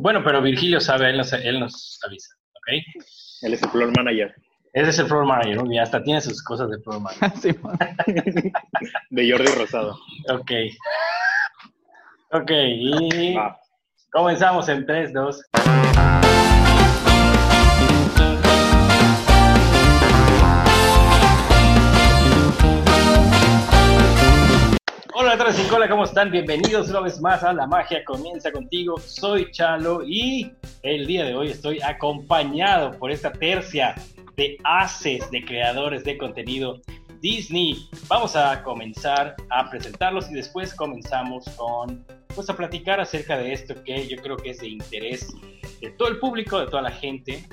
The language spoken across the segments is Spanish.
Bueno, pero Virgilio sabe, él nos, él nos avisa, ¿ok? Él es el floor manager. Ese es el floor manager, ¿no? y hasta tiene sus cosas de floor manager. de Jordi Rosado. Ok. Ok, y comenzamos en 3, 2. Hola, Letras sin cola, ¿cómo están? Bienvenidos una vez más a La Magia Comienza Contigo. Soy Chalo y el día de hoy estoy acompañado por esta tercia de haces, de creadores de contenido Disney. Vamos a comenzar a presentarlos y después comenzamos con, pues a platicar acerca de esto que yo creo que es de interés de todo el público, de toda la gente.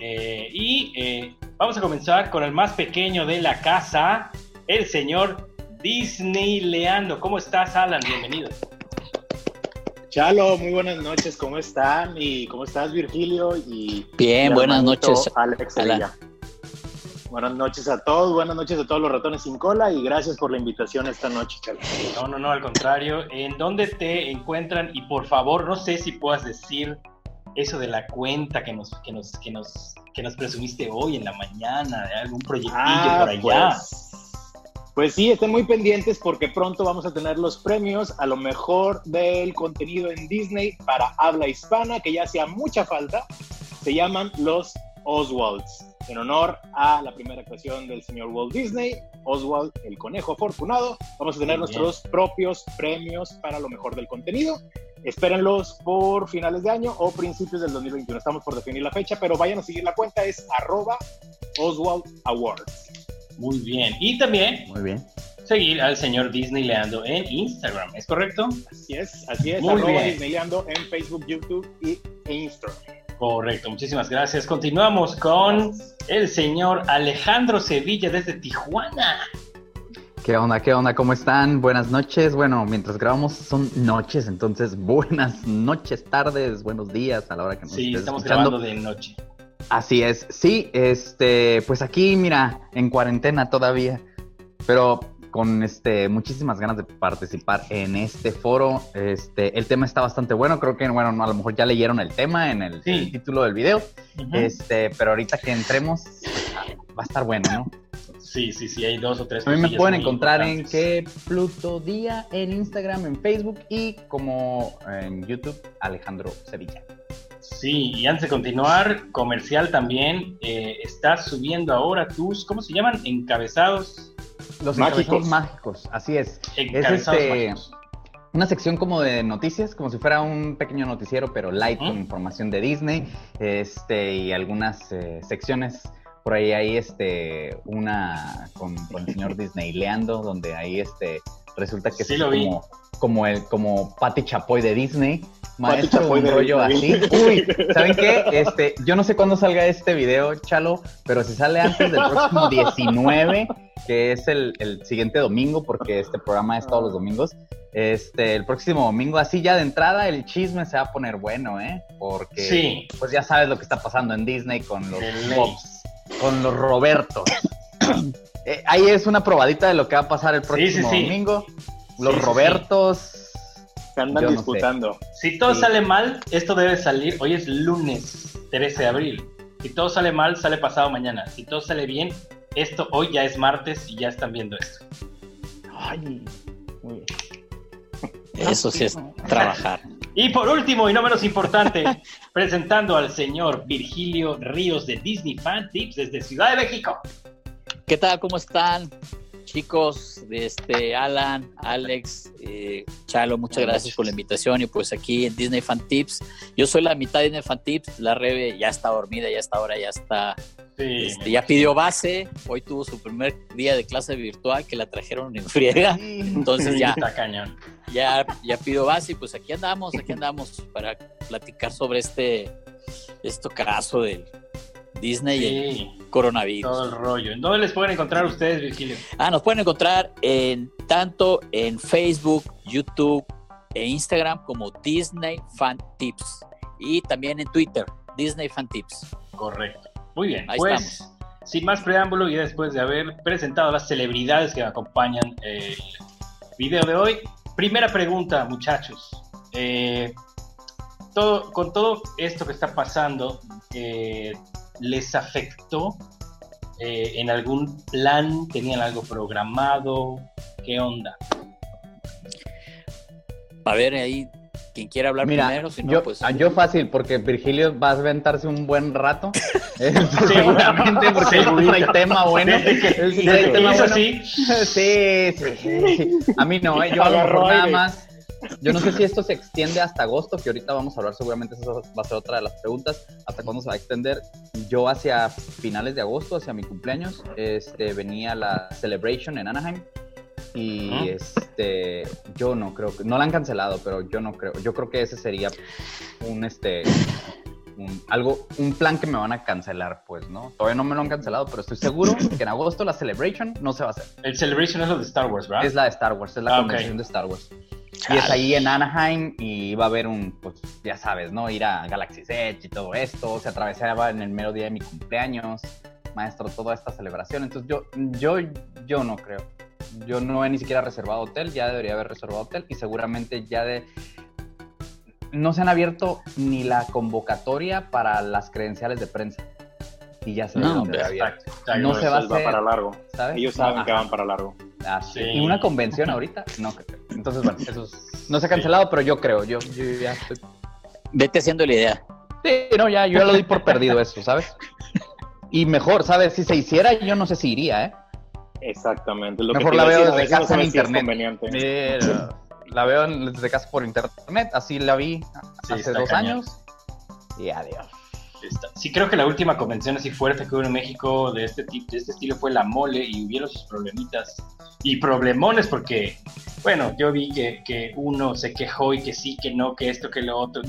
Eh, y eh, vamos a comenzar con el más pequeño de la casa, el señor Disney Leando. ¿Cómo estás, Alan? Bienvenido. Chalo, muy buenas noches, ¿cómo están? ¿Y cómo estás, Virgilio? Y Bien, buenas noches. Alex Buenas noches a todos, buenas noches a todos los ratones sin cola y gracias por la invitación esta noche, Chalo. No, no, no, al contrario. ¿En dónde te encuentran? Y por favor, no sé si puedas decir eso de la cuenta que nos, que nos, que nos, que nos presumiste hoy en la mañana, de algún proyectillo ah, por allá. Pues, pues sí, estén muy pendientes porque pronto vamos a tener los premios a lo mejor del contenido en Disney para habla hispana, que ya hacía mucha falta. Se llaman los Oswalds, en honor a la primera actuación del señor Walt Disney, Oswald, el conejo afortunado. Vamos a tener nuestros propios premios para lo mejor del contenido. Espérenlos por finales de año o principios del 2021. Estamos por definir la fecha, pero vayan a seguir la cuenta, es arroba Oswald Awards. Muy bien. Y también Muy bien. seguir al señor Disneyleando en Instagram, ¿es correcto? Así es, así es. Muy bien. Disneyleando en Facebook, YouTube y Instagram. Correcto, muchísimas gracias. Continuamos con el señor Alejandro Sevilla desde Tijuana. ¿Qué onda? ¿Qué onda? ¿Cómo están? Buenas noches. Bueno, mientras grabamos son noches, entonces buenas noches, tardes, buenos días a la hora que nos Sí, estamos grabando de noche. Así es, sí, este, pues aquí, mira, en cuarentena todavía, pero con este muchísimas ganas de participar en este foro. Este, el tema está bastante bueno, creo que bueno, a lo mejor ya leyeron el tema en el, título del video. Este, pero ahorita que entremos va a estar bueno, ¿no? Sí, sí, sí, hay dos o tres. A mí me pueden encontrar en que Pluto Día en Instagram, en Facebook y como en YouTube Alejandro Sevilla. Sí, y antes de continuar, comercial también, eh, estás subiendo ahora tus, ¿cómo se llaman? Encabezados. Los mágicos. mágicos, así es. Encabezados es este, una sección como de noticias, como si fuera un pequeño noticiero, pero light con información de Disney, este, y algunas eh, secciones por ahí hay este una con, el señor Disney leando, donde ahí este resulta que es como, como el como Patty Chapoy de Disney maestro, un rollo así. Uy, ¿saben qué? Este, yo no sé cuándo salga este video, Chalo, pero si sale antes del próximo 19, que es el, siguiente domingo, porque este programa es todos los domingos. Este, el próximo domingo, así ya de entrada, el chisme se va a poner bueno, ¿eh? Porque, sí. pues ya sabes lo que está pasando en Disney con los Bobs, con los Robertos. Eh, ahí es una probadita de lo que va a pasar el próximo domingo. Los Robertos se andan disputando. Si todo sale mal, esto debe salir. Hoy es lunes 13 de abril. Si todo sale mal, sale pasado mañana. Si todo sale bien, esto hoy ya es martes y ya están viendo esto. Ay, muy Eso sí es trabajar. Y por último, y no menos importante, presentando al señor Virgilio Ríos de Disney Fan Tips desde Ciudad de México. ¿Qué tal? ¿Cómo están? Chicos, este Alan, Alex, eh, Chalo, muchas gracias por la invitación. Y pues aquí en Disney Fan Tips, yo soy la mitad de Disney Fan Tips, la Rebe ya está dormida, ya está ahora, ya está, este, ya pidió base, hoy tuvo su primer día de clase virtual que la trajeron en friega, entonces ya, ya, ya pidió base y pues aquí andamos, aquí andamos para platicar sobre este, esto caso del Disney y coronavirus. Todo el rollo. ¿En dónde les pueden encontrar ustedes, Virgilio? Ah, nos pueden encontrar en tanto en Facebook, YouTube e Instagram como Disney Fan Tips. Y también en Twitter, Disney Fan Tips. Correcto. Muy bien. Ahí pues, estamos. Sin más preámbulo y después de haber presentado las celebridades que acompañan el video de hoy, primera pregunta, muchachos. Eh, todo, con todo esto que está pasando, eh, ¿les afectó eh, en algún plan? ¿Tenían algo programado? ¿Qué onda? A ver, ahí, quien quiera hablar primero, si yo, pues... Yo fácil, porque Virgilio va a aventarse un buen rato. Seguramente, porque no hay tema bueno. Sí, tema bueno. Sí. Sí, sí, A mí no, ¿eh? yo hago nada más yo no sé si esto se extiende hasta agosto, que ahorita vamos a hablar, seguramente esa va a ser otra de las preguntas, hasta cuándo se va a extender. Yo hacia finales de agosto, hacia mi cumpleaños, este, venía la Celebration en Anaheim y este, yo no creo que, no la han cancelado, pero yo no creo, yo creo que ese sería un, este, un, algo, un plan que me van a cancelar, pues, ¿no? Todavía no me lo han cancelado, pero estoy seguro que en agosto la Celebration no se va a hacer. El Celebration es lo de Star Wars, ¿verdad? Es la de Star Wars, es la ah, convención de Star Wars. Y es ahí en Anaheim y va a haber un, pues ya sabes, ¿no? Ir a Galaxy's Edge y todo esto. Se atravesaba en el mero día de mi cumpleaños, maestro, toda esta celebración. Entonces yo, yo, yo no creo. Yo no he ni siquiera reservado hotel, ya debería haber reservado hotel y seguramente ya de... No se han abierto ni la convocatoria para las credenciales de prensa. Y ya se no, no se va a hacer para largo. Ellos saben que van para largo. Ah, Y una convención ahorita, no Entonces, bueno, eso no se ha cancelado, pero yo creo, yo, ya estoy... Vete haciendo la idea. Sí, no, ya, yo ya lo di por perdido eso, ¿sabes? Y mejor, ¿sabes? Si se hiciera, yo no sé si iría, ¿eh? Exactamente. mejor la veo desde casa en internet. la veo desde casa por internet, así la vi hace dos años. Y adiós. Sí, creo que la última convención así fuerte que hubo en México de este, tipo, de este estilo fue la mole y hubieron sus problemitas y problemones porque, bueno, yo vi que, que uno se quejó y que sí, que no, que esto, que lo otro.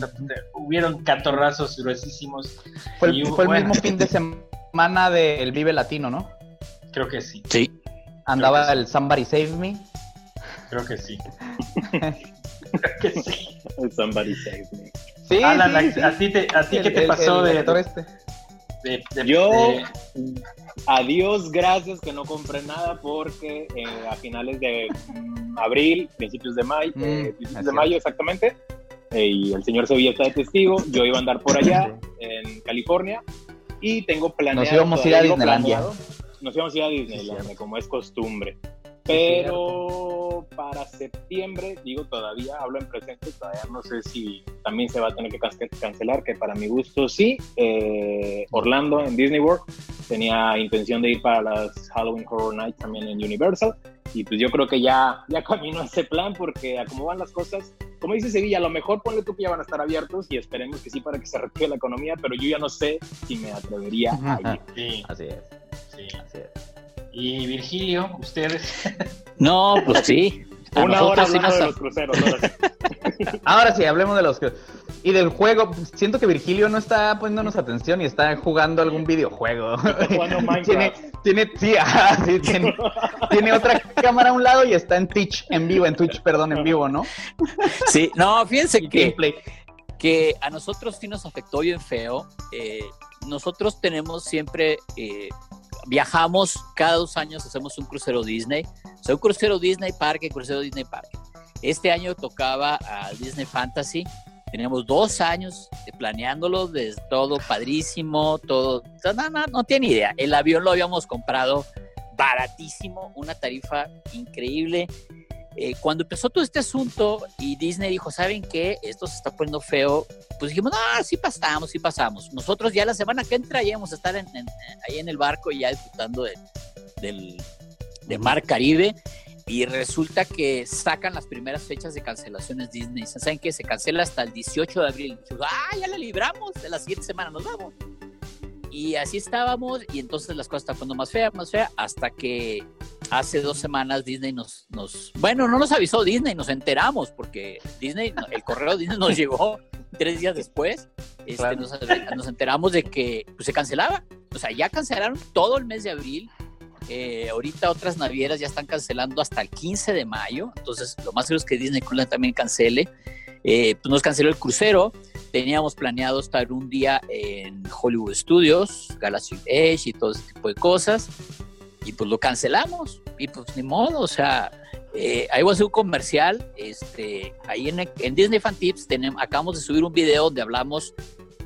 Hubieron catorrazos gruesísimos. Fue el, fue el mismo fin de semana del Vive Latino, ¿no? Creo que sí. Sí. Andaba el Somebody Save Me. Creo que sí. creo que sí. El Somebody Save Me. Sí, Alan, a, ti, te, a ti ¿qué te pasó de, este? Yo, adiós, gracias que no compré nada porque eh, a finales de abril, principios de mayo, mm, eh, principios de mayo exactamente, eh, y el señor Sevilla está de testigo, yo iba a andar por allá, en California, y tengo planeado... Nos íbamos a ir a Disneylandia. Nos íbamos a ir a Disneylandia, como es costumbre. Pero para septiembre, digo todavía, hablo en presente, todavía no sé si también se va a tener que cancelar, que para mi gusto sí. Eh, Orlando en Disney World tenía intención de ir para las Halloween Horror Nights también en Universal. Y pues yo creo que ya, ya camino a ese plan porque a cómo van las cosas, como dice Sevilla, a lo mejor ponle tú que ya van a estar abiertos y esperemos que sí para que se reactive la economía, pero yo ya no sé si me atrevería a ir. Sí. Así es. Sí. Así es. Y Virgilio, ustedes. No, pues sí. Una hora hablando de los cruceros. Ahora sí, hablemos de los y del juego. Siento que Virgilio no está poniéndonos atención y está jugando algún videojuego. tiene, tiene, sí, sí tiene, tiene, otra cámara a un lado y está en Twitch en vivo, en Twitch, perdón, en vivo, ¿no? Sí, no, fíjense que, que a nosotros sí nos afectó bien feo. Eh, nosotros tenemos siempre eh, viajamos cada dos años, hacemos un crucero Disney. O sea, un crucero Disney Parque, crucero Disney Parque. Este año tocaba a Disney Fantasy. Teníamos dos años planeándolo, desde todo padrísimo, todo. No, no, no tiene idea. El avión lo habíamos comprado baratísimo, una tarifa increíble. Eh, cuando empezó todo este asunto y Disney dijo, ¿saben qué? Esto se está poniendo feo, pues dijimos, ah, sí pasamos, sí pasamos. Nosotros ya la semana que entra íbamos a estar ahí en el barco y ya disfrutando de, del, Mar Caribe. Y resulta que sacan las primeras fechas de cancelaciones Disney. ¿Saben qué? Se cancela hasta el 18 de abril. ah, ya la libramos, de la siguiente semana nos vamos. Y así estábamos y entonces las cosas están poniendo más feas, más feas, hasta que hace dos semanas Disney nos, nos, bueno, no nos avisó Disney, nos enteramos porque Disney, el correo Disney nos llegó tres días después, este, nos, enteramos de que pues, se cancelaba, o sea, ya cancelaron todo el mes de abril, eh, ahorita otras navieras ya están cancelando hasta el 15 de mayo, entonces lo más seguro es que Disney Cruise también cancele, eh, pues nos canceló el crucero, teníamos planeado estar un día en Hollywood Studios, Galaxy Edge y todo ese tipo de cosas, y pues lo cancelamos y pues ni modo, o sea, eh, ahí voy a hacer un comercial. Este, ahí en, en Disney Fan Tips tenemos, acabamos de subir un video donde hablamos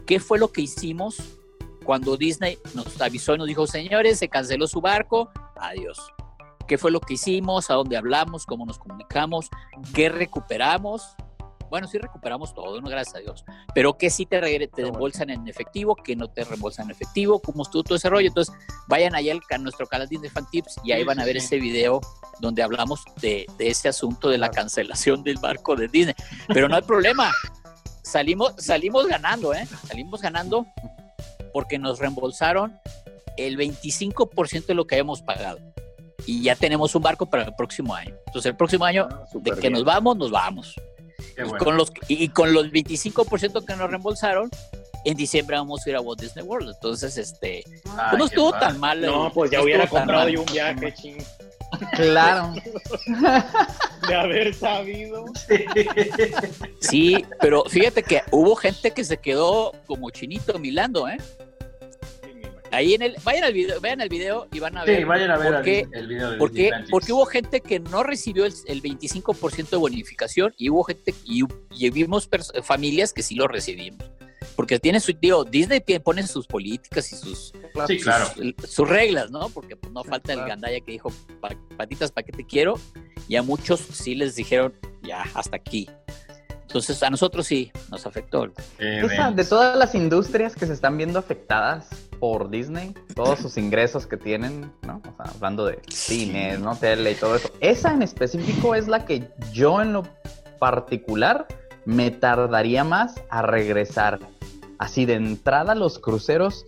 qué fue lo que hicimos cuando Disney nos avisó y nos dijo, señores, se canceló su barco, adiós. ¿Qué fue lo que hicimos? ¿A dónde hablamos? ¿Cómo nos comunicamos? ¿Qué recuperamos? Bueno, sí recuperamos todo, ¿no? gracias a Dios. Pero que sí te, te reembolsan en efectivo, que no te reembolsan en efectivo, cómo estuvo todo ese rollo. Entonces, vayan allá al nuestro canal de Fan Tips y ahí van a ver ese video donde hablamos de, de, ese asunto de la cancelación del barco de Disney. Pero no hay problema. Salimos, salimos ganando, ¿eh? Salimos ganando porque nos reembolsaron el 25% de lo que habíamos pagado. Y ya tenemos un barco para el próximo año. Entonces, el próximo año, ah, de que nos vamos, nos vamos. Y, con los, y con los 25% que nos reembolsaron, en diciembre vamos a ir a Walt Disney World. Entonces, este, pues no estuvo tan mal. No, pues ya hubiera comprado yo un viaje, ching. Claro. De haber sabido. Sí, pero fíjate que hubo gente que se quedó como chinito milando, ¿eh? Ahí en el, vayan al video, vean el video y van a ver. Sí, vayan a ver el, video porque, porque hubo gente que no recibió el, 25% de bonificación y hubo gente y, y vimos familias que sí lo recibimos porque tiene su, tío Disney pone sus políticas y sus, sus, reglas, ¿no? Porque pues, no falta el gandaya que dijo, patitas, ¿para qué te quiero? Y a muchos sí les dijeron, ya, hasta aquí. Entonces a nosotros sí nos afectó. de todas las industrias que se están viendo afectadas por Disney, todos sus ingresos que tienen, ¿no? O sea, hablando de cines, ¿no? Tele y todo eso. Esa en específico es la que yo en lo particular me tardaría más a regresar así de entrada los cruceros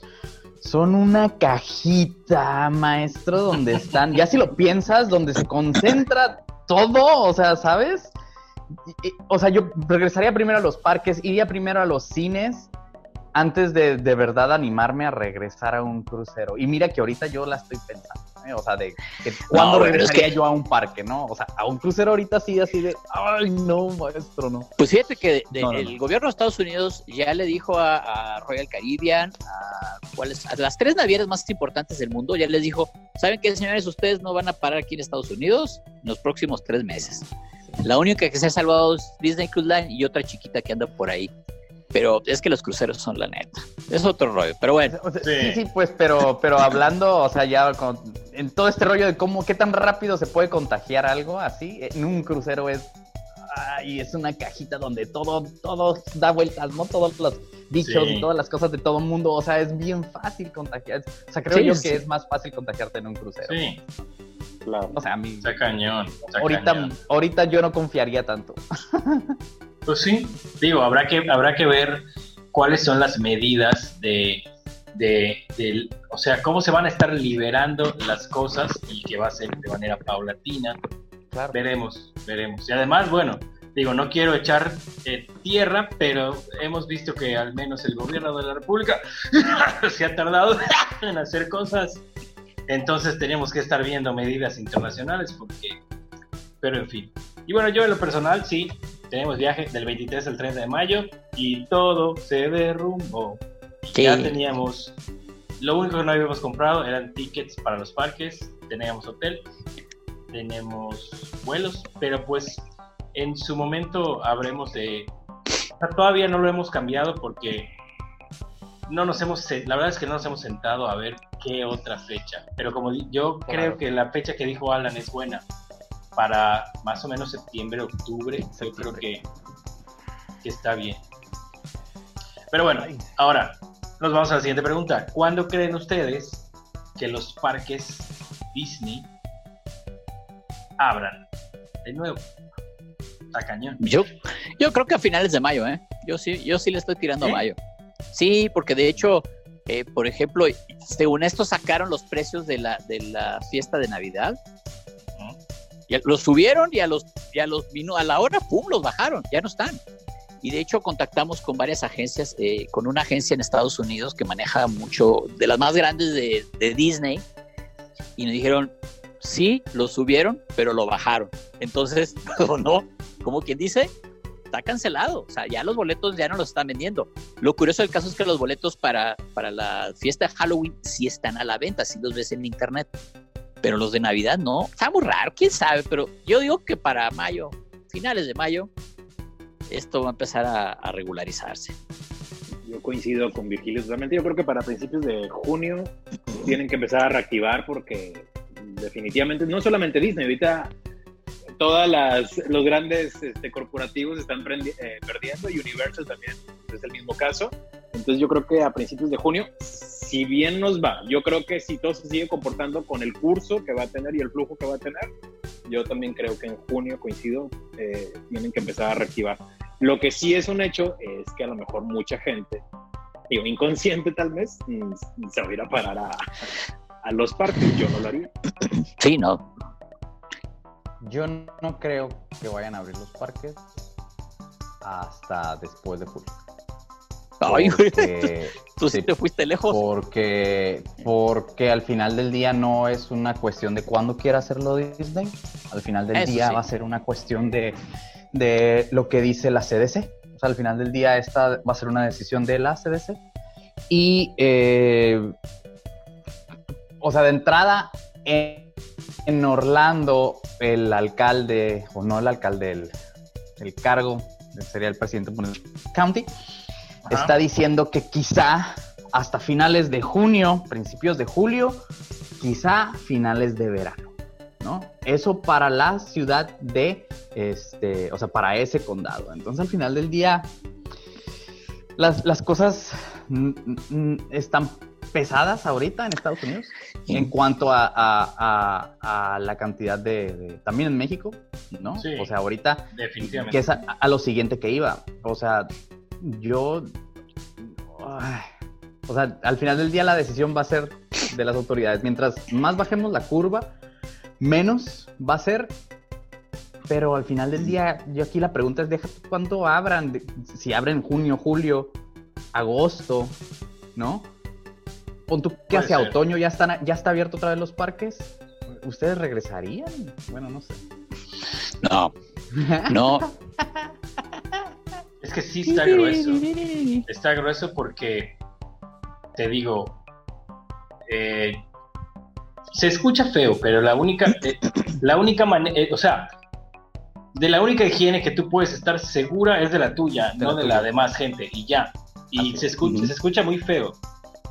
son una cajita, maestro, donde están, ya si lo piensas, donde se concentra todo, o sea, ¿sabes? O sea, yo regresaría primero a los parques, iría primero a los cines antes de de verdad animarme a regresar a un crucero. Y mira que ahorita yo la estoy pensando. ¿eh? O sea, de que cuándo regresaría yo a un parque, ¿no? O sea, a un crucero ahorita sí, así de, ay, no, maestro, no. Pues fíjate que el gobierno de Estados Unidos ya le dijo a, Royal Caribbean, a, ¿cuáles? a las tres navieras más importantes del mundo, ya les dijo, ¿saben qué, señores? Ustedes no van a parar aquí en Estados Unidos en los próximos tres meses. La única que se ha salvado es Disney Cruise Line y otra chiquita que anda por ahí. Pero es que los cruceros son la neta. Es otro rollo, pero bueno. sí. sí, pues, pero, pero hablando, o sea, ya en todo este rollo de cómo, qué tan rápido se puede contagiar algo así, en un crucero es, ay, es una cajita donde todo, todo da vueltas, ¿no? Todos los bichos y todas las cosas de todo el mundo, o sea, es bien fácil contagiar. O sea, creo yo que es más fácil contagiarte en un crucero. Sí. Claro. O sea, a mí. Está cañón. ahorita, ahorita yo no confiaría tanto. Pues sí, digo, habrá que, habrá que ver cuáles son las medidas de, de, o sea, cómo se van a estar liberando las cosas y que va a ser de manera paulatina. Veremos, veremos. Y además, bueno, digo, no quiero echar eh, tierra, pero hemos visto que al menos el gobierno de la República se ha tardado en hacer cosas. Entonces tenemos que estar viendo medidas internacionales porque, pero en fin. Y bueno, yo en lo personal sí, tenemos viaje del 23 al 30 de mayo y todo se derrumbó. Ya teníamos, lo único que no habíamos comprado eran tickets para los parques, teníamos hotel, tenemos vuelos, pero pues en su momento habremos de... todavía no lo hemos cambiado porque no nos hemos, la verdad es que no nos hemos sentado a ver qué otra fecha. Pero como yo creo que la fecha que dijo Alan es buena, para más o menos septiembre, octubre, yo creo que, está bien. Pero bueno, ahora nos vamos a la siguiente pregunta. ¿Cuándo creen ustedes que los parques Disney abran de nuevo? Está cañón. Yo, yo creo que a finales de mayo, ¿eh? Yo sí, yo sí le estoy tirando a mayo. Sí, porque de hecho, eh, por ejemplo, según esto sacaron los precios de la, de la fiesta de Navidad los subieron y a los, y a los vino a la hora, pum, los bajaron, ya no están. Y de hecho contactamos con varias agencias, eh, con una agencia en Estados Unidos que maneja mucho, de las más grandes de, Disney, y nos dijeron, sí, lo subieron, pero lo bajaron. Entonces, no, como quien dice, está cancelado. O sea, ya los boletos ya no los están vendiendo. Lo curioso del caso es que los boletos para, para la fiesta de Halloween sí están a la venta, sí los ves en internet pero los de Navidad no. Está muy raro, quién sabe, pero yo digo que para mayo, finales de mayo, esto va a empezar a, regularizarse. Yo coincido con Virgilio totalmente. Yo creo que para principios de junio tienen que empezar a reactivar porque definitivamente, no solamente Disney, ahorita todas las los grandes este, corporativos están eh, perdiendo Universal también es el mismo caso. Entonces yo creo que a principios de junio, si bien nos va, yo creo que si todo se sigue comportando con el curso que va a tener y el flujo que va a tener, yo también creo que en junio, coincido, eh, tienen que empezar a reactivar. Lo que sí es un hecho es que a lo mejor mucha gente, digo, inconsciente tal vez, mm, se va a ir a parar a, a los parques. Yo no lo haría. Sí, no. Yo no creo que vayan a abrir los parques hasta después de julio. Ay, Tú sí, te fuiste lejos. Porque, porque al final del día no es una cuestión de cuándo quiera hacerlo Disney. Al final del día va a ser una cuestión de, de, lo que dice la CDC. O sea, al final del día esta va a ser una decisión de la CDC. Y, eh, o sea, de entrada, en, en, Orlando, el alcalde, o no el alcalde, el, el cargo, sería el presidente de County, está diciendo que quizá hasta finales de junio, principios de julio, quizá finales de verano, ¿no? Eso para la ciudad de, este, o sea, para ese condado. Entonces al final del día, las, cosas están pesadas ahorita en Estados Unidos en cuanto a, la cantidad de, También en México, ¿no? o sea, ahorita... Definitivamente. Que es a, lo siguiente que iba. O sea, yo... o sea, al final del día la decisión va a ser de las autoridades. Mientras más bajemos la curva, menos va a ser. Pero al final del día, yo aquí la pregunta es, deja cuánto abran, si abren junio, julio, agosto, ¿no? Pon tú que hacia otoño ya están, ya está abierto otra vez los parques. ¿Ustedes regresarían? Bueno, no sé. No, no, Es que sí está grueso. Está grueso porque, te digo, eh, se escucha feo, pero la única, eh, la única manera, eh, o sea, de la única higiene que tú puedes estar segura es de la tuya, no de la demás gente, y ya. Y se escucha, se escucha muy feo,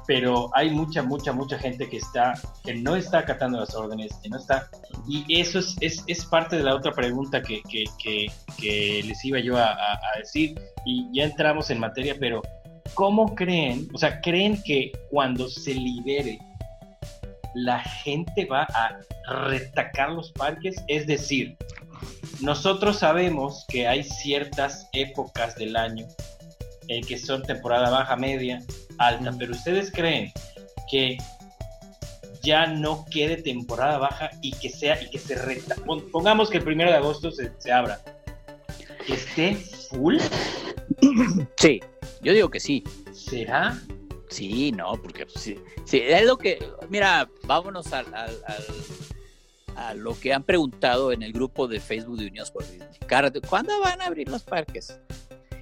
pero hay mucha, mucha, mucha gente que está, que no está acatando las órdenes, que no está, y eso es, es, es parte de la otra pregunta que, que, que, les iba yo a, a, decir, y ya entramos en materia, pero ¿cómo creen, o sea, creen que cuando se libere, la gente va a retacar los parques? Es decir, nosotros sabemos que hay ciertas épocas del año en que son temporada baja, media, alta, pero ustedes creen que ya no quede temporada baja y que sea y que se reta. Pongamos que el primero de agosto se, se abra. ¿Que esté full? Sí, yo digo que sí. ¿Será? Sí, no, porque sí, sí es lo que, mira, vámonos al, a lo que han preguntado en el grupo de Facebook de Unidos por Disney. ¿Cuándo van a abrir los parques?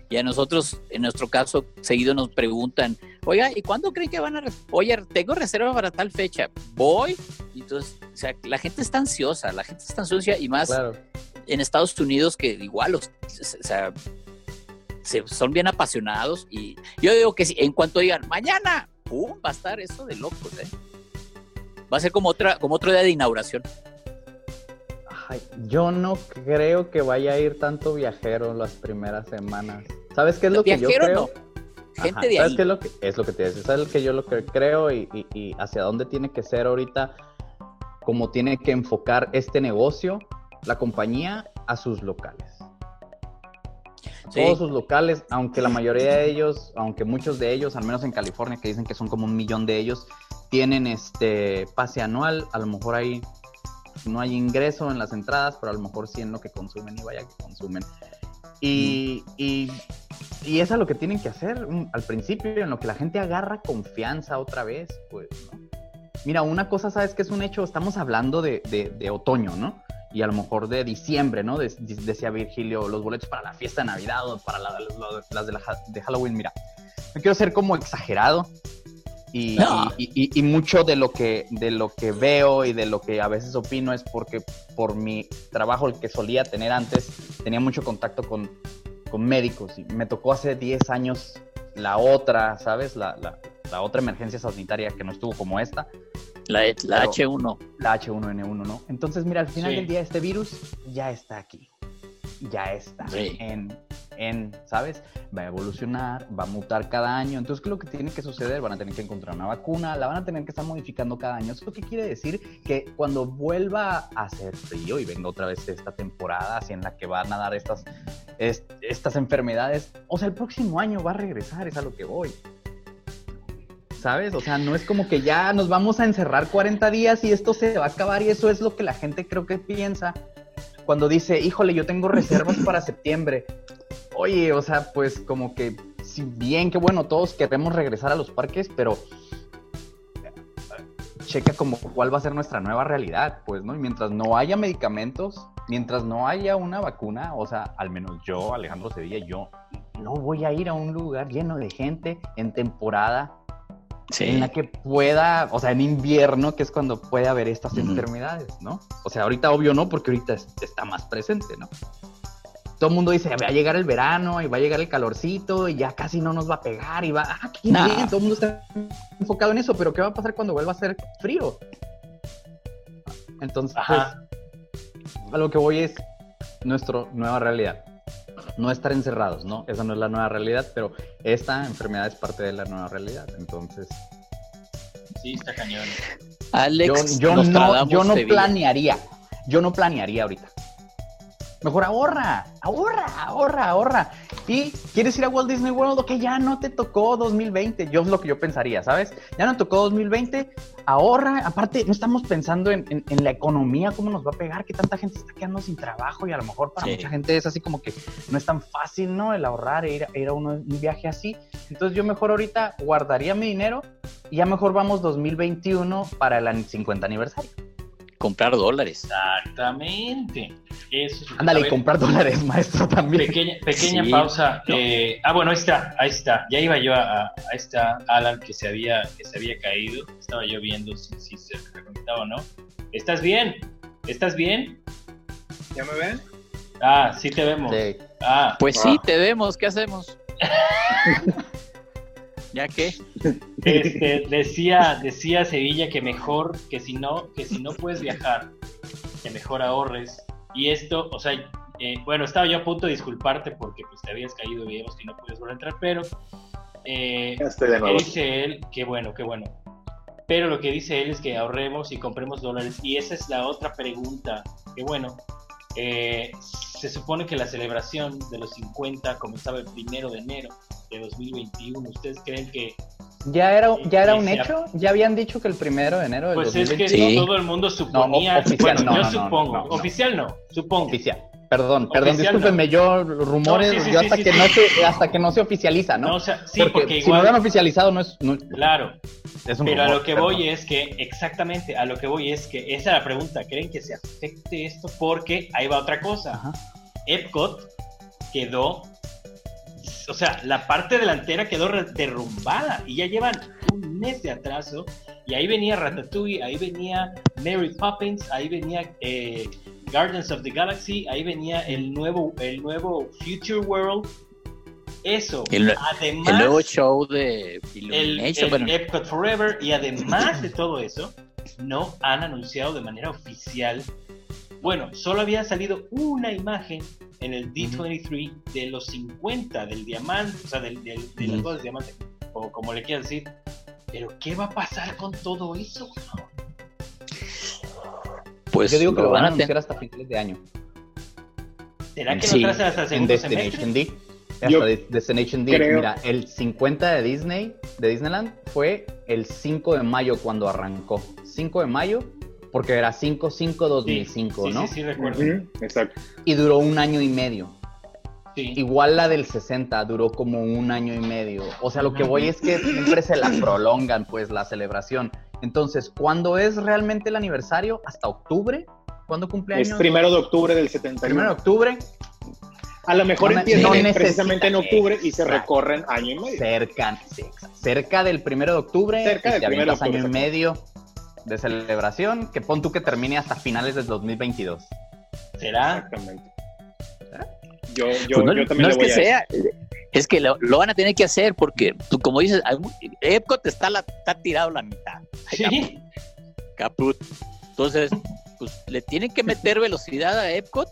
Y a nosotros, en nuestro caso, seguido nos preguntan, oiga, ¿y cuándo creen que van a... Oye, tengo reserva para tal fecha, voy. Entonces, o sea, la gente está ansiosa, la gente está ansiosa y más en Estados Unidos que igual, o sea, son bien apasionados y yo digo que si, en cuanto digan, mañana, ¡pum! Va a estar eso de locos, ¿eh? Va a ser como, otra, como otro día de inauguración. Yo no creo que vaya a ir tanto viajero las primeras semanas. ¿Sabes qué es lo que yo creo? Gente de ¿Sabes qué es lo que, es lo que te decía? ¿Sabes que yo lo que creo y, hacia dónde tiene que ser ahorita? Cómo tiene que enfocar este negocio, la compañía, a sus locales. Todos sus locales, aunque la mayoría de ellos, aunque muchos de ellos, al menos en California, que dicen que son como un millón de ellos, tienen este pase anual, a lo mejor ahí no hay ingreso en las entradas, pero a lo mejor sí en lo que consumen y vaya que consumen. Y, y, y es a lo que tienen que hacer al principio, en lo que la gente agarra confianza otra vez, pues, Mira, una cosa, ¿sabes que es un hecho? Estamos hablando de, de, otoño, ¿no? Y a lo mejor de diciembre, ¿no? decía Virgilio, los boletos para la fiesta de Navidad o para las de, de Halloween. Mira, no quiero ser como exagerado Y, y, mucho de lo que de lo que veo y de lo que a veces opino es porque por mi trabajo el que solía tener antes tenía mucho contacto con, con médicos y me tocó hace 10 años la otra, ¿sabes? La, la, la otra emergencia sanitaria que no estuvo como esta. La, la H1. La H1N1, ¿no? Entonces, mira, al final del día este virus ya está aquí. Ya está en, en, ¿sabes? Va a evolucionar, va a mutar cada año. Entonces, ¿qué es lo que tiene que suceder? Van a tener que encontrar una vacuna, la van a tener que estar modificando cada año. ¿Eso qué quiere decir? Que cuando vuelva a hacer frío y venga otra vez esta temporada así en la que van a dar estas, estas enfermedades, o sea, el próximo año va a regresar, es a lo que voy. ¿sabes? O sea, no es como que ya nos vamos a encerrar 40 días y esto se va a acabar y eso es lo que la gente creo que piensa cuando dice, híjole, yo tengo reservas para septiembre. Oye, o sea, pues como que, si bien que bueno, todos queremos regresar a los parques, pero checa como cuál va a ser nuestra nueva realidad, pues, ¿no? Y mientras no haya medicamentos, mientras no haya una vacuna, o sea, al menos yo, Alejandro Sevilla, yo no voy a ir a un lugar lleno de gente en temporada en la que pueda, o sea, en invierno, que es cuando puede haber estas enfermedades, ¿no? O sea, ahorita obvio no, porque ahorita está más presente, ¿no? Todo el mundo dice, va a llegar el verano y va a llegar el calorcito y ya casi no nos va a pegar y va, ah, qué bien, todo el mundo está enfocado en eso, pero ¿qué va a pasar cuando vuelva a ser frío? Entonces, pues, a lo que voy es nuestra nueva realidad no estar encerrados, ¿no? Esa no es la nueva realidad, pero esta enfermedad es parte de la nueva realidad, entonces... Sí, está cañón. Alex, yo, no, yo no planearía, yo no planearía ahorita. Mejor ahorra, ahorra, ahorra, ahorra. Y quieres ir a Walt Disney World, que ya no te tocó 2020. Yo es lo que yo pensaría, ¿sabes? Ya no tocó 2020, ahorra. Aparte, no estamos pensando en, la economía, cómo nos va a pegar, que tanta gente está quedando sin trabajo y a lo mejor para mucha gente es así como que no es tan fácil, ¿no? El ahorrar e ir, ir a un viaje así. Entonces yo mejor ahorita guardaría mi dinero y ya mejor vamos 2021 para el 50 aniversario comprar dólares. Exactamente. Eso Ándale, comprar dólares, maestro, también. Pequeña, pequeña pausa. Eh, ah, bueno, ahí está, ahí está. Ya iba yo a, a, esta Alan que se había, que se había caído. Estaba yo viendo si, si se reconectaba o no. ¿Estás bien? ¿Estás bien? ¿Ya me ven? Ah, sí te vemos. Ah. Pues sí, te vemos. ¿Qué hacemos? ¿Ya qué? Este, decía, decía Sevilla que mejor, que si no, que si no puedes viajar, que mejor ahorres. Y esto, o sea, eh, bueno, estaba yo a punto de disculparte porque pues te habías caído y que no puedes volver a entrar, pero eh, dice él, que bueno, qué bueno. Pero lo que dice él es que ahorremos y compremos dólares. Y esa es la otra pregunta, que bueno, eh, se supone que la celebración de los 50 comenzaba el primero de enero de 2021. ¿Ustedes creen que ya era, ya era un hecho, ya habían dicho que el primero de enero del Pues es que todo el mundo suponía, oficial, bueno, yo supongo, oficial no, supongo. Oficial. Perdón, perdón, discúlpenme, yo rumores, yo hasta que no se, hasta que no se oficializa, ¿no? o sea, sí, porque, igual, si no lo han oficializado no es, claro. pero a lo que voy es que exactamente, a lo que voy es que esa es la pregunta, ¿creen que se afecte esto? Porque ahí va otra cosa. Epcot quedó o sea, la parte delantera quedó derrumbada y ya llevan un mes de atraso. Y ahí venía Ratatouille, ahí venía Mary Poppins, ahí venía eh, Gardens of the Galaxy, ahí venía el nuevo, el nuevo Future World. Eso, además. El nuevo show de Illumination. El, Epcot Forever, y además de todo eso, no han anunciado de manera oficial. Bueno, solo había salido una imagen en el D23 de los 50 del diamante, o sea, del, del, de las diamante, o como le quieran decir. Pero, ¿qué va a pasar con todo eso? Pues yo digo que lo, van a anunciar hasta finales de año. ¿Será que sí. no hasta el segundo Destination D. Hasta Destination D. Mira, el 50 de Disney, de Disneyland, fue el 5 de mayo cuando arrancó. 5 de mayo porque era 5-5-2005, ¿no? Sí, sí, recuerdo. Exacto. Y duró un año y medio. Sí. Igual la del 60 duró como un año y medio. O sea, lo que voy es que siempre se la prolongan, pues, la celebración. Entonces, ¿cuándo es realmente el aniversario? ¿Hasta octubre? ¿Cuándo cumple años? Es primero de octubre del 71. Primero de octubre. A lo mejor empiezan precisamente en octubre y se recorren año y medio. Cerca, cerca del primero de octubre. Cerca del primero de octubre. año y medio de celebración, que pon tú que termine hasta finales del 2022. ¿Será? Exactamente. Yo, yo, pues yo también no es que sea, es que lo, van a tener que hacer porque, tú, como dices, Epcot está, la, está tirado la mitad. Sí. Caput. Entonces, pues le tienen que meter velocidad a Epcot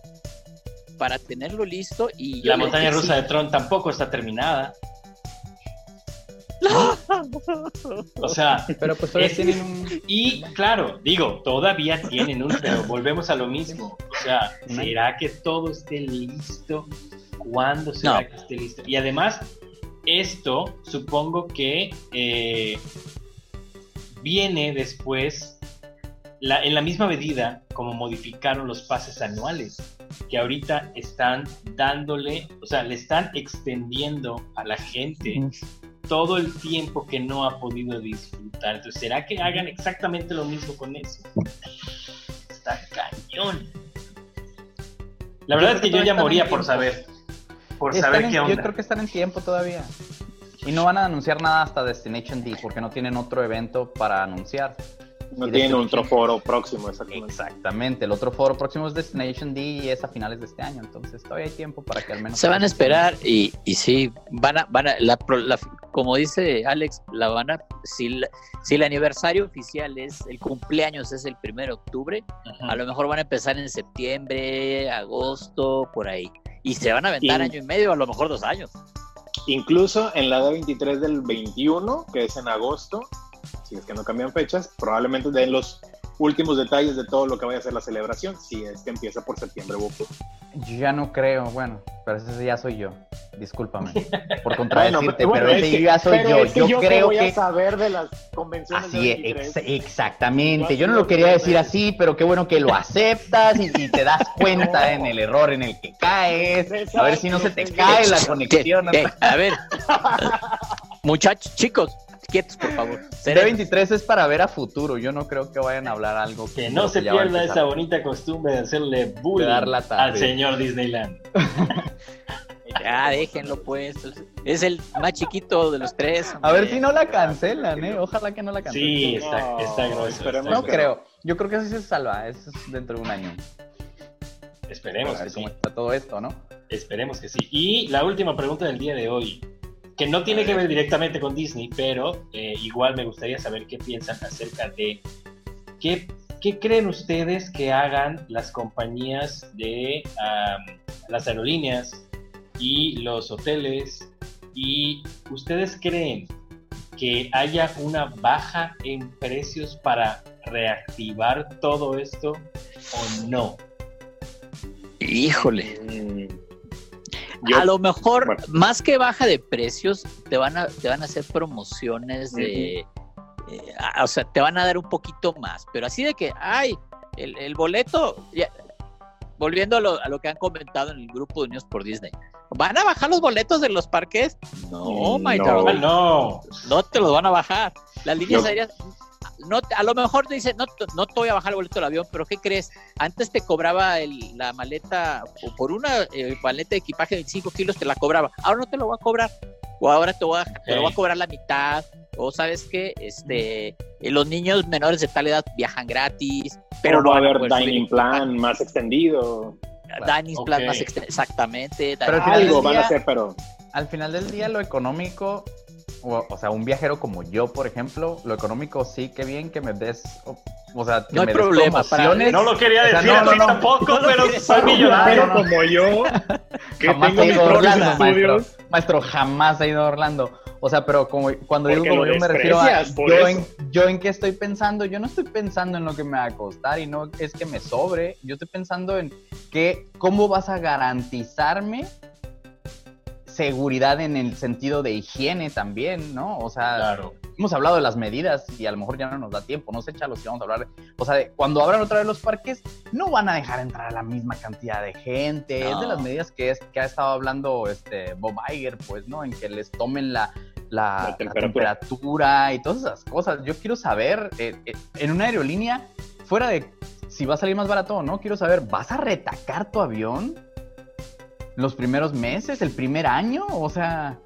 para tenerlo listo y... La montaña rusa de Tron tampoco está terminada. O sea, pero pues tienen un... Y claro, digo, todavía tienen un, pero volvemos a lo mismo. O sea, ¿será que todo esté listo? ¿Cuándo será que esté listo? Y además, esto supongo que eh, viene después, en la misma medida como modificaron los pases anuales, que ahorita están dándole, o sea, le están extendiendo a la gente todo el tiempo que no ha podido disfrutar. Entonces, ¿será que hagan exactamente lo mismo con eso? Está cañón. La verdad es que yo ya moría por saber. Por saber qué onda. Yo creo que están en tiempo todavía. Y no van a anunciar nada hasta Destination D porque no tienen otro evento para anunciar. No tienen otro foro próximo, exactamente. Exactamente, el otro foro próximo es Destination D y es a finales de este año, entonces todavía hay tiempo para que al menos... Se van a esperar y, y sí, van a, van a la, como dice Alex, la van a, si, si el aniversario oficial es, el cumpleaños es el 1 de octubre, a lo mejor van a empezar en septiembre, agosto, por ahí. Y se van a aventar año y medio, a lo mejor dos años. Incluso en la D23 del 21, que es en agosto, si es que no cambian fechas, probablemente den los últimos detalles de todo lo que vaya a ser la celebración, si es que empieza por septiembre Yo ya no creo, bueno, pero ese ya soy yo. Discúlpame por contradecirte, pero ese ya soy yo. yo. yo creo que voy a saber de las convenciones así exactamente. Yo no lo quería decir así, pero qué bueno que lo aceptas y, te das cuenta en el error en el que caes. A ver si no se te cae la conexión. A ver, muchachos, chicos, quietos, por favor. D23 es para ver a futuro. Yo no creo que vayan a hablar algo que, no se pierda esa bonita costumbre de hacerle bullying al señor Disneyland. ya, déjenlo pues. Es el más chiquito de los tres. A ver si no la cancelan, ¿eh? Ojalá que no la cancelen. Sí, está, está grueso. no creo. Yo creo que así se salva. Eso es dentro de un año. Esperemos que sí. está todo esto, ¿no? Esperemos que sí. Y la última pregunta del día de hoy que no tiene que ver directamente con Disney, pero eh, igual me gustaría saber qué piensan acerca de qué, qué creen ustedes que hagan las compañías de las aerolíneas y los hoteles y ustedes creen que haya una baja en precios para reactivar todo esto o no. Híjole. A lo mejor, más que baja de precios, te van a, te van a hacer promociones de. Eh, o sea, te van a dar un poquito más. Pero así de que, ay, el, boleto. volviendo a lo, a lo, que han comentado en el grupo de Unidos por Disney. ¿Van a bajar los boletos de los parques? No, my no, no. No te los van a bajar. Las líneas aéreas no, a lo mejor te dice, no, no te voy a bajar el boleto del avión, pero ¿qué crees? Antes te cobraba la maleta, o por una eh, maleta de equipaje de 25 kilos te la cobraba, ahora no te lo voy a cobrar, o ahora te, voy a, te lo voy a cobrar la mitad, o sabes que este, eh, los niños menores de tal edad viajan gratis, pero no va a haber dining plan más extendido. Dining plan más extendido, exactamente. Pero algo van a hacer, pero... Al final del día lo económico o, sea, un viajero como yo, por ejemplo, lo económico sí, que bien que me des, o, sea, que no hay me problema, des No lo quería decir no, no, tampoco, pero soy millonario. como yo, que jamás tengo mis Orlando, maestro, maestro, jamás he ido a Orlando. O sea, pero como cuando digo como yo me refiero a yo en, yo en qué estoy pensando, yo no estoy pensando en lo que me va a costar y no es que me sobre, yo estoy pensando en que cómo vas a garantizarme seguridad en el sentido de higiene también, ¿no? O sea, hemos hablado de las medidas y a lo mejor ya no nos da tiempo, no sé, Chalo, si vamos a hablar. O sea, cuando abran otra vez los parques, no van a dejar entrar a la misma cantidad de gente. Es de las medidas que, es, que ha estado hablando este Bob Iger, pues, ¿no? En que les tomen la, la, temperatura. y todas esas cosas. Yo quiero saber, eh, eh, en una aerolínea, fuera de si va a salir más barato o no, quiero saber, ¿vas a retacar tu avión? Los primeros meses, el primer año, o sea,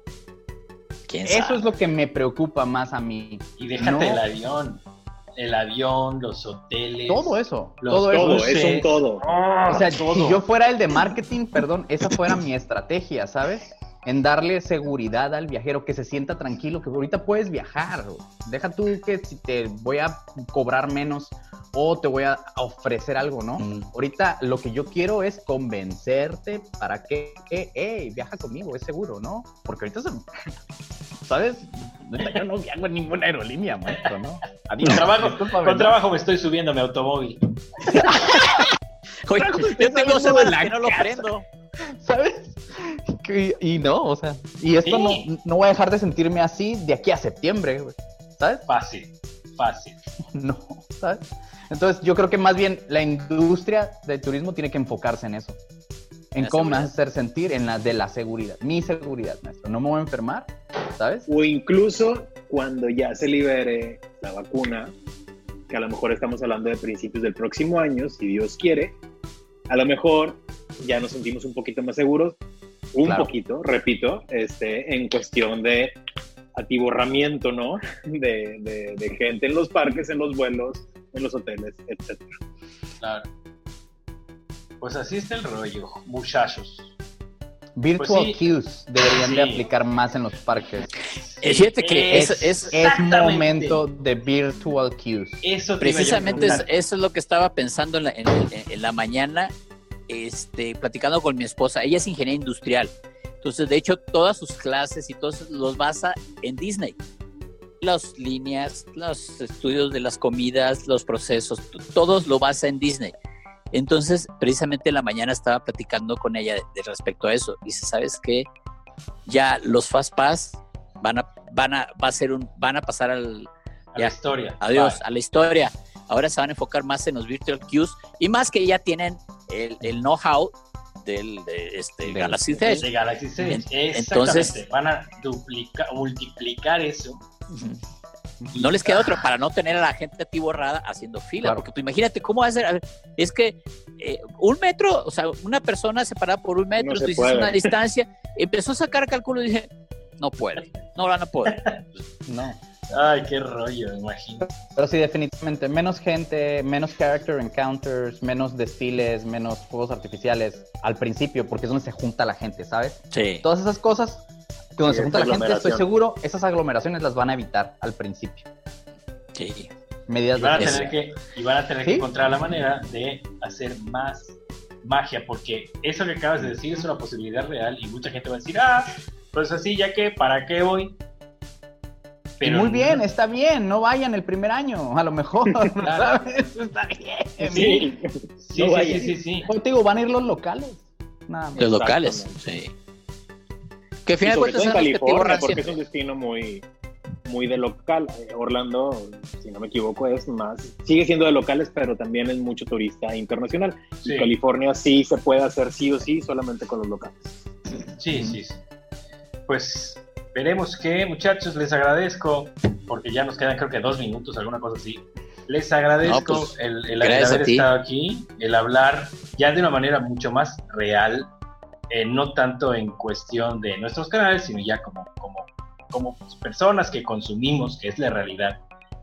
eso es lo que me preocupa más a mí. Y déjate el avión, el avión, los hoteles. Todo eso, todo, eso. es un todo. o sea, si yo fuera el de marketing, perdón, esa fuera mi estrategia, ¿sabes? En darle seguridad al viajero, que se sienta tranquilo, que ahorita puedes viajar. Deja tú que si te voy a cobrar menos o te voy a ofrecer algo, ¿no? Ahorita lo que yo quiero es convencerte para que, hey, viaja conmigo, es seguro, ¿no? Porque ahorita se... ¿Sabes? Yo no viajo en ninguna aerolínea, maestro, ¿no? Con trabajo, con trabajo me estoy subiendo a mi automóvil. Oye, yo tengo semanas que no lo prendo. ¿Sabes? Y, no, o sea, y esto no, no voy a dejar de sentirme así de aquí a septiembre, ¿sabes? Fácil, fácil. No, ¿sabes? Entonces yo creo que más bien la industria del turismo tiene que enfocarse en eso. En cómo me hacer sentir en la de la seguridad, mi seguridad, maestro. No me voy a enfermar, ¿sabes? O incluso cuando ya se libere la vacuna, que a lo mejor estamos hablando de principios del próximo año, si Dios quiere, a lo mejor ya nos sentimos un poquito más seguros, un poquito, repito, este, en cuestión de atiborramiento, ¿no? De, de, gente en los parques, en los vuelos, en los hoteles, etc. Claro. Pues así está el rollo, muchachos. Virtual pues queues deberían de aplicar más en los parques. Es cierto que es, es, momento de virtual queues. Eso Precisamente eso es lo que estaba pensando en la, en la mañana este, platicando con mi esposa, ella es ingeniera industrial, entonces de hecho todas sus clases y todos los basa en Disney. Las líneas, los estudios de las comidas, los procesos, todos lo basa en Disney. Entonces, precisamente en la mañana estaba platicando con ella de, respecto a eso. Dice, ¿sabes qué? Ya los Fast Pass van a, van a, va a ser un, van a pasar al, a la historia. Adiós, a la historia. Ahora se van a enfocar más en los virtual queues y más que ya tienen el, el know-how del de este, Galaxy Edge. De Galaxy Edge. Entonces van a duplicar, multiplicar eso. No les queda otro para no tener a la gente atiborrada haciendo fila, porque tú imagínate cómo hacer, es que eh, un metro, o sea, una persona separada por un metro, tú dices una distancia, empezó a sacar cálculo y dije, no puede, no van a poder. no. Ay, qué rollo, imagino. Pero sí, definitivamente, menos gente, menos character encounters, menos desfiles, menos fuegos artificiales al principio, porque es donde se junta la gente, ¿sabes? Sí. Todas esas cosas, donde se junta la gente, estoy seguro, esas aglomeraciones las van a evitar al principio. Sí. Medidas y van a tener que Y van a tener que encontrar la manera de hacer más magia, porque eso que acabas de decir es una posibilidad real y mucha gente va a decir, ah, pues así, ya que, ¿para qué voy? muy bien, está bien, no vayan el primer año, a lo mejor, ¿sabes? Está bien. Sí, sí, sí, sí, sí, digo, van a ir los locales. Nada Los locales, sí. Que final de cuentas en California, porque es un destino muy, muy de local. Eh, Orlando, si no me equivoco, es más, sigue siendo de locales, pero también es mucho turista internacional. Y California sí se puede hacer sí o sí solamente con los locales. Sí, sí, sí. Pues Veremos qué, muchachos, les agradezco, porque ya nos quedan creo que dos minutos, alguna cosa así. Les agradezco pues, el, haber estado aquí, el hablar ya de una manera mucho más real, eh, no tanto en cuestión de nuestros canales, sino ya como, como, como personas que consumimos, que es la realidad,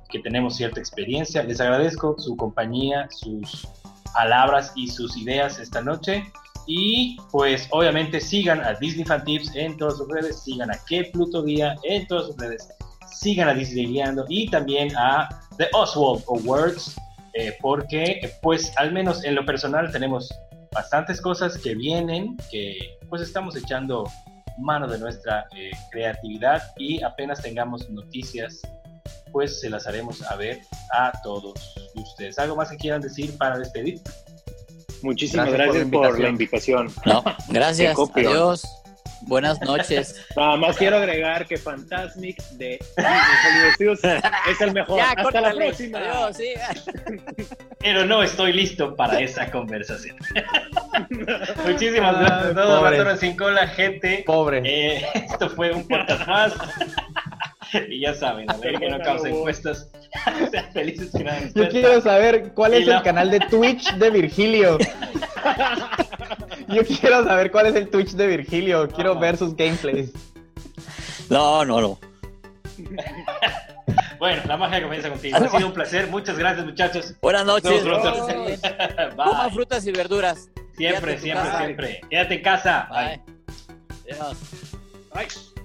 que tenemos cierta experiencia. Les agradezco su compañía, sus palabras y sus ideas esta noche. Y pues obviamente sigan a Disney Fan Tips en todas sus redes, sigan a Que Pluto Día en todas sus redes, sigan a Disney Guiando y también a The Oswald Awards, eh, porque pues al menos en lo personal tenemos bastantes cosas que vienen, que pues estamos echando mano de nuestra eh, creatividad y apenas tengamos noticias, pues se las haremos a ver a todos ustedes. ¿Algo más que quieran decir para despedir? Muchísimas gracias, por, la invitación. No, gracias. Adiós. Buenas noches. Nada más quiero agregar que Fantasmic de es el mejor. Hasta la próxima. Adiós, sí. Pero no estoy listo para esa conversación. Muchísimas gracias a todos, sin cola, gente. Pobre. Eh, esto fue un podcast más. y ya saben, a ver que no causa encuestas. Sean felices Yo quiero saber cuál es el canal de Twitch de Virgilio. Yo quiero saber cuál es el Twitch de Virgilio. Quiero ver sus gameplays. No, no, no. Bueno, la magia comienza contigo. Ha sido un placer. Muchas gracias, muchachos. Buenas noches. Coman frutas y verduras. Siempre, siempre, siempre. Quédate en casa. Bye. Bye. Bye.